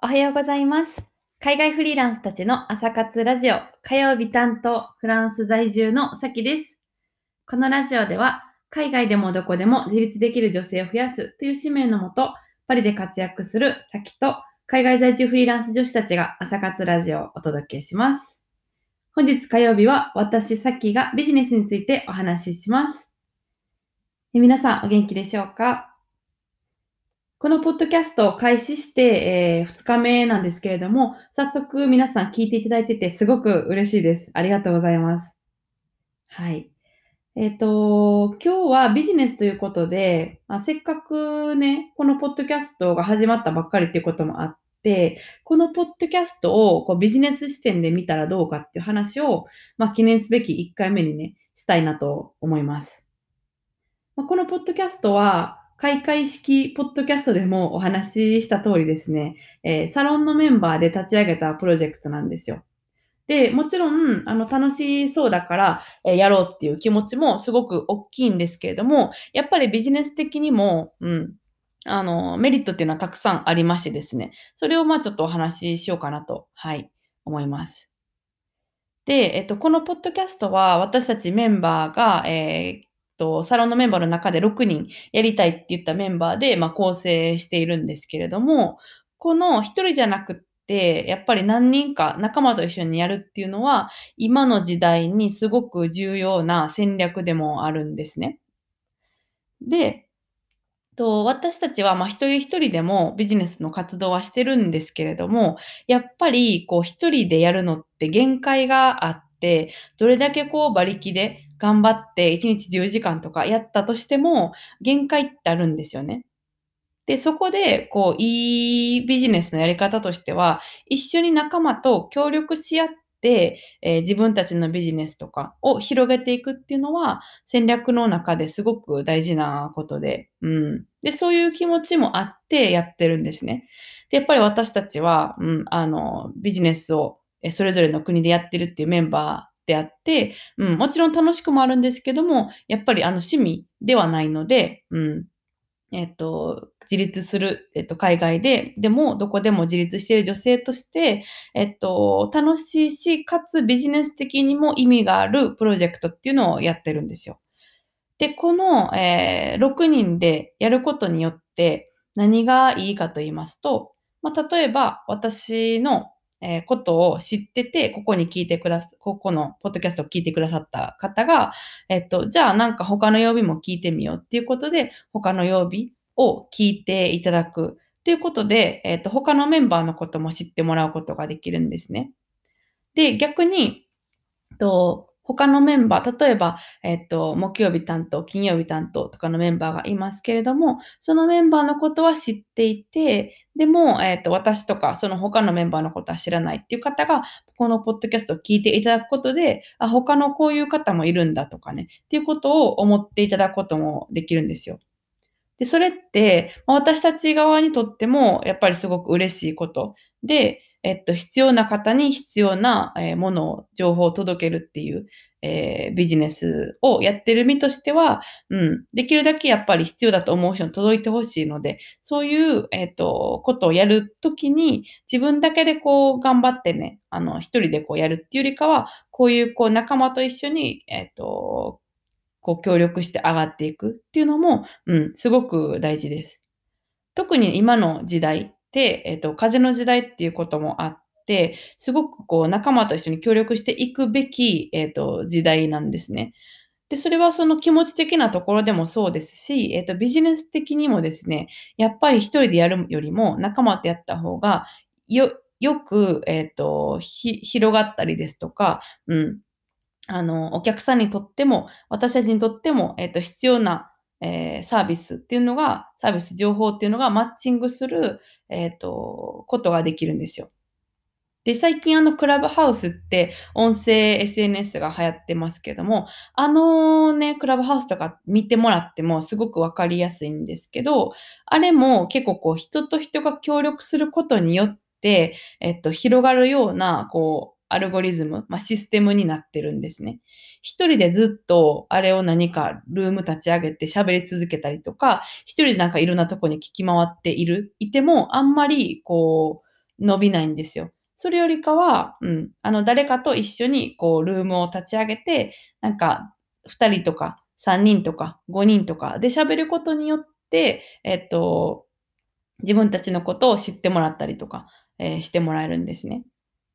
おはようございます。海外フリーランスたちの朝活ラジオ、火曜日担当、フランス在住のさきです。このラジオでは、海外でもどこでも自立できる女性を増やすという使命のもと、パリで活躍するさきと、海外在住フリーランス女子たちが朝活ラジオをお届けします。本日火曜日は、私さきがビジネスについてお話しします。皆さん、お元気でしょうか？このポッドキャストを開始して、え2日目なんですけれども、早速皆さん聞いていただいててすごく嬉しいです。ありがとうございます。はい。えっ、と、今日はビジネスということで、まあ、せっかくね、このポッドキャストが始まったばっかりっていうこともあって、このポッドキャストをこうビジネス視点で見たらどうかっていう話を、まあ、記念すべき1回目にね、したいなと思います。まあ、このポッドキャストは、開会式ポッドキャストでもお話しした通りですね、えーサロンのメンバーで立ち上げたプロジェクトなんですよ。で、もちろん、あの、楽しそうだから、えーやろうっていう気持ちもすごく大きいんですけれども、やっぱりビジネス的にも、うん、あの、メリットっていうのはたくさんありましてですね、それをまあちょっとお話ししようかなと、はい、思います。で、えっと、このポッドキャストは私たちメンバーが、えーと、サロンのメンバーの中で6人やりたいって言ったメンバーで、まあ、構成しているんですけれども、この一人じゃなくって、やっぱり何人か仲間と一緒にやるっていうのは、今の時代にすごく重要な戦略でもあるんですね。で、と私たちはまあ一人一人でもビジネスの活動はしてるんですけれども、やっぱりこう一人でやるのって限界があって、どれだけこう馬力で頑張って1日10時間とかやったとしても限界ってあるんですよね。で、そこでこういいビジネスのやり方としては、一緒に仲間と協力し合って、えー自分たちのビジネスとかを広げていくっていうのは戦略の中ですごく大事なことで、うん。で、そういう気持ちもあってやってるんですね。で、やっぱり私たちは、うん、あの、ビジネスをそれぞれの国でやってるっていうメンバーであって、うん、もちろん楽しくもあるんですけども、やっぱりあの趣味ではないので、うん、えっと、自立する、えっと、海外で、でも、どこでも自立している女性として、えっと、楽しいし、かつビジネス的にも意味があるプロジェクトっていうのをやってるんですよ。で、この、えー6人でやることによって何がいいかと言いますと、まあ、例えば私の、えーことを知ってて、ここに聞いてくださ、ここのポッドキャストを聞いてくださった方が、えっと、じゃあなんか他の曜日も聞いてみようっていうことで、他の曜日を聞いていただくっていうことで、えっと、他のメンバーのことも知ってもらうことができるんですね。で、逆に、と他のメンバー、例えば、えっと、木曜日担当、金曜日担当とかのメンバーがいますけれども、そのメンバーのことは知っていて、でも、えっと、私とか、その他のメンバーのことは知らないっていう方が、このポッドキャストを聞いていただくことで、あ、他のこういう方もいるんだとかね、っていうことを思っていただくこともできるんですよ。で、それって、私たち側にとっても、やっぱりすごく嬉しいことで、えっと、必要な方に必要なものを、情報を届けるっていう、えービジネスをやってる身としては、うん、できるだけやっぱり必要だと思う人に届いてほしいので、そういう、えっと、ことをやるときに、自分だけでこう、頑張ってね、あの、一人でこうやるっていうよりかは、こういう、こう、仲間と一緒に、えっと、こう、協力して上がっていくっていうのも、うん、すごく大事です。特に今の時代て、えっと、風の時代っていうこともあって、すごくこう仲間と一緒に協力していくべき、えっと、時代なんですね。で、それはその気持ち的なところでもそうですし、えっと、ビジネス的にもですね、やっぱり一人でやるよりも仲間とやった方がよ、よく、えっと、広がったりですとか、うん、あの、お客さんにとっても、私たちにとっても、えっと、必要な、えーサービスっていうのが、サービス情報っていうのがマッチングする、えっと、ことができるんですよ。で、最近あの、クラブハウスって音声 SNS が流行ってますけども、あのね、クラブハウスとか見てもらってもすごくわかりやすいんですけど、あれも結構こう、人と人が協力することによって、えっと、広がるような、こう、アルゴリズム、まあ、システムになってるんですね。一人でずっとあれを何かルーム立ち上げて喋り続けたりとか、一人でなんかいろんなとこに聞き回っている、いても、あんまりこう、伸びないんですよ。それよりかは、うん、あの、誰かと一緒に、こう、ルームを立ち上げて、なんか、2人とか、3人とか、5人とかで喋ることによって、えっと、自分たちのことを知ってもらったりとか、えー、してもらえるんですね。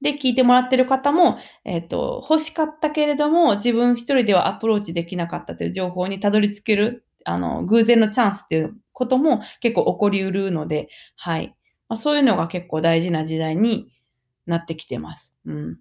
で、聞いてもらってる方も、えっ、ー、と、欲しかったけれども、自分一人ではアプローチできなかったという情報にたどり着ける、あの、偶然のチャンスっていうことも結構起こりうるので、はい。まあ、そういうのが結構大事な時代になってきてます。うん。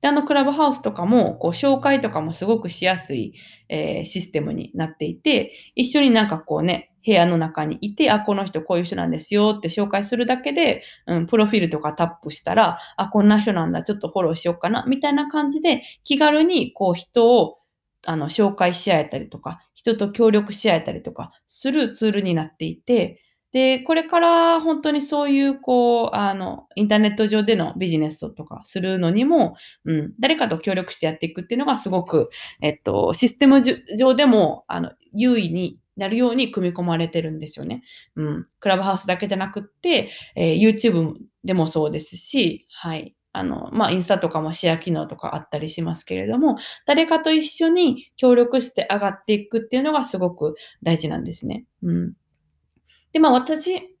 で、あの、クラブハウスとかも、こう、紹介とかもすごくしやすい、えー、システムになっていて、一緒になんかこうね、部屋の中にいて、あ、この人こういう人なんですよって紹介するだけで、うん、プロフィールとかタップしたら、あ、こんな人なんだ、ちょっとフォローしようかな、みたいな感じで、気軽にこう人をあの紹介し合えたりとか、人と協力し合えたりとかするツールになっていて、で、これから本当にそういう、こう、あの、インターネット上でのビジネスとかするのにも、うん、誰かと協力してやっていくっていうのがすごく、えっと、システム上でも、あの、優位になるように組み込まれてるんですよね。うん。クラブハウスだけじゃなくって、えー、YouTube でもそうですし、はい。あの、まあ、インスタとかもシェア機能とかあったりしますけれども、誰かと一緒に協力して上がっていくっていうのがすごく大事なんですね。うん。で、まあ、私、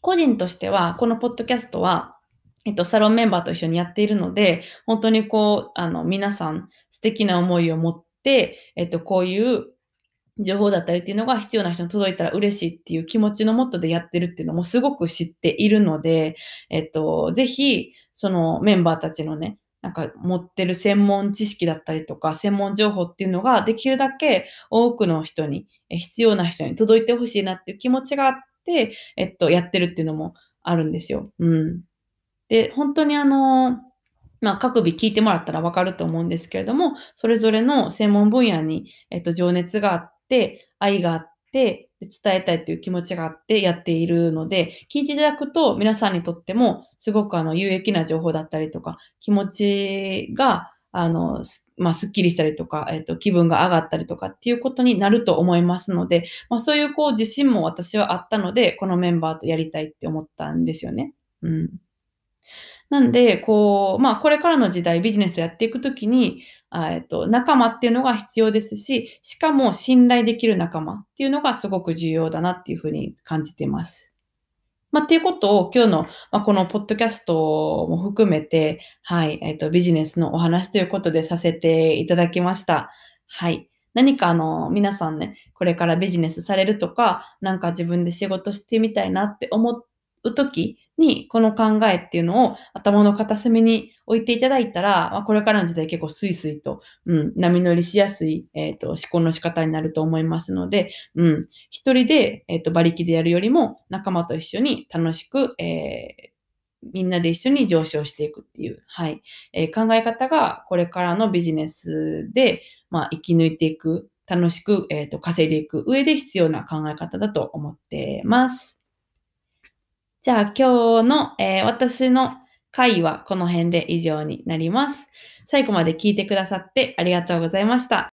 個人としては、このポッドキャストは、えっと、サロンメンバーと一緒にやっているので、本当にこう、あの、皆さん素敵な思いを持って、えっと、こういう情報だったりっていうのが必要な人に届いたら嬉しいっていう気持ちのもとでやってるっていうのもすごく知っているので、えっと、ぜひ、そのメンバーたちのね、なんか持ってる専門知識だったりとか、専門情報っていうのができるだけ多くの人に、必要な人に届いてほしいなっていう気持ちがあって、えっと、やってるっていうのもあるんですよ。うん。で、本当にあの、まあ、各日聞いてもらったらわかると思うんですけれども、それぞれの専門分野に、えっと、情熱があって、愛があって、伝えたいっていう気持ちがあってやっているので、聞いていただくと皆さんにとってもすごくあの有益な情報だったりとか、気持ちがあの、まあ、すっきりしたりとか、えっ、ー、と、気分が上がったりとかっていうことになると思いますので、まあ、そういうこう自信も私はあったので、このメンバーとやりたいって思ったんですよね。うん。なんで、こう、まあ、これからの時代、ビジネスやっていくときに、えっと、仲間っていうのが必要ですし、しかも信頼できる仲間っていうのがすごく重要だなっていうふうに感じています。まあ、っていうことを今日の、まあ、このポッドキャストも含めて、はい、えっ、と、ビジネスのお話ということでさせていただきました。はい。何かあの、皆さんね、これからビジネスされるとか、なんか自分で仕事してみたいなって思うときに、この考えっていうのを頭の片隅に置いていただいたら、まあ、これからの時代結構スイスイと、うん、波乗りしやすい、えっ、ー、と、思考の仕方になると思いますので、うん、一人で、えっ、ー、と、馬力でやるよりも、仲間と一緒に楽しく、えーみんなで一緒に上昇していくっていう、はい、えー、考え方がこれからのビジネスで、まあ、生き抜いていく、楽しく、えーと稼いでいく上で必要な考え方だと思ってます。じゃあ今日の、えー、私の回はこの辺で以上になります。最後まで聞いてくださってありがとうございました。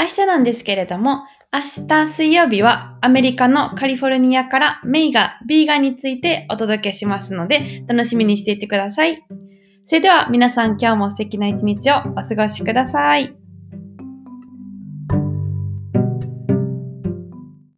明日なんですけれども、明日水曜日はアメリカのカリフォルニアからメイがビーガンについてお届けしますので楽しみにしていてください。それでは皆さん今日も素敵な一日をお過ごしください。